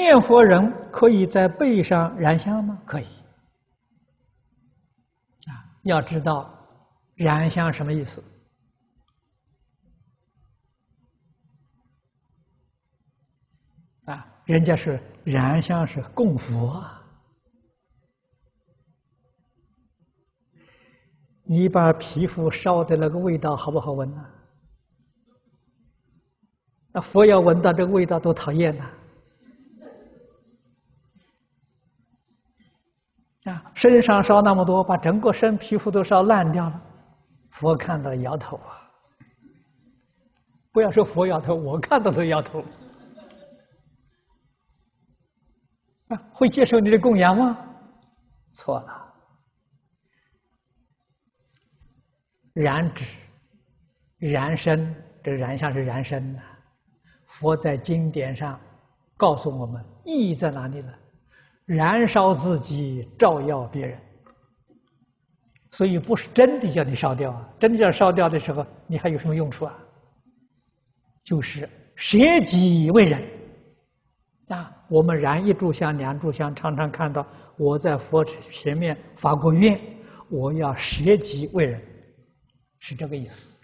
念佛人可以在背上燃香吗？可以。啊，要知道燃香什么意思？啊，人家是燃香是供佛啊。你把皮肤烧的那个味道好不好闻呢？那佛要闻到这个味道多讨厌呐！啊身上烧那么多，把整个身皮肤都烧烂掉了，佛看到摇头啊！不要说佛摇头，我看到都摇头。啊，会接受你的供养吗？错了。燃指、燃身，这燃香是燃身呐。佛在经典上告诉我们，意义在哪里呢？燃烧自己，照耀别人。所以不是真的叫你烧掉啊！真的叫烧掉的时候，你还有什么用处啊？就是舍己为人啊！我们燃一炷香、两炷香，常常看到我在佛前面发过愿，我要舍己为人。是这个意思，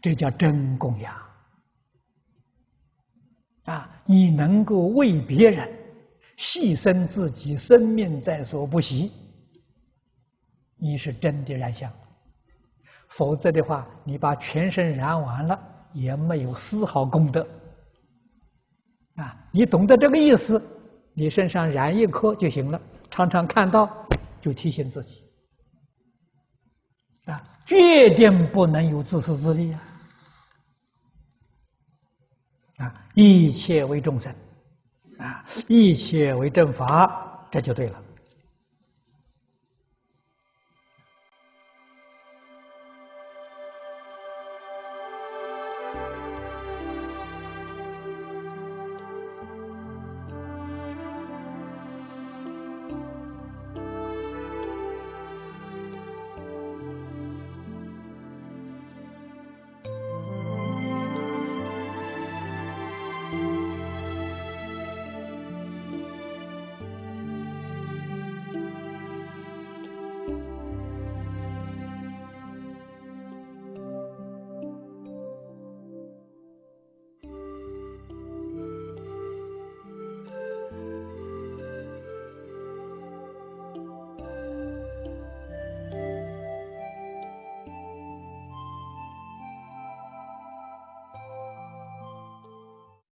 这叫真供养啊！你能够为别人牺牲自己生命在所不惜，你是真的燃香。否则的话，你把全身燃完了，也没有丝毫功德啊！你懂得这个意思，你身上燃一颗就行了，常常看到就提醒自己。啊，决定不能有自私自利啊！啊，一切为众生，一切为正法，这就对了。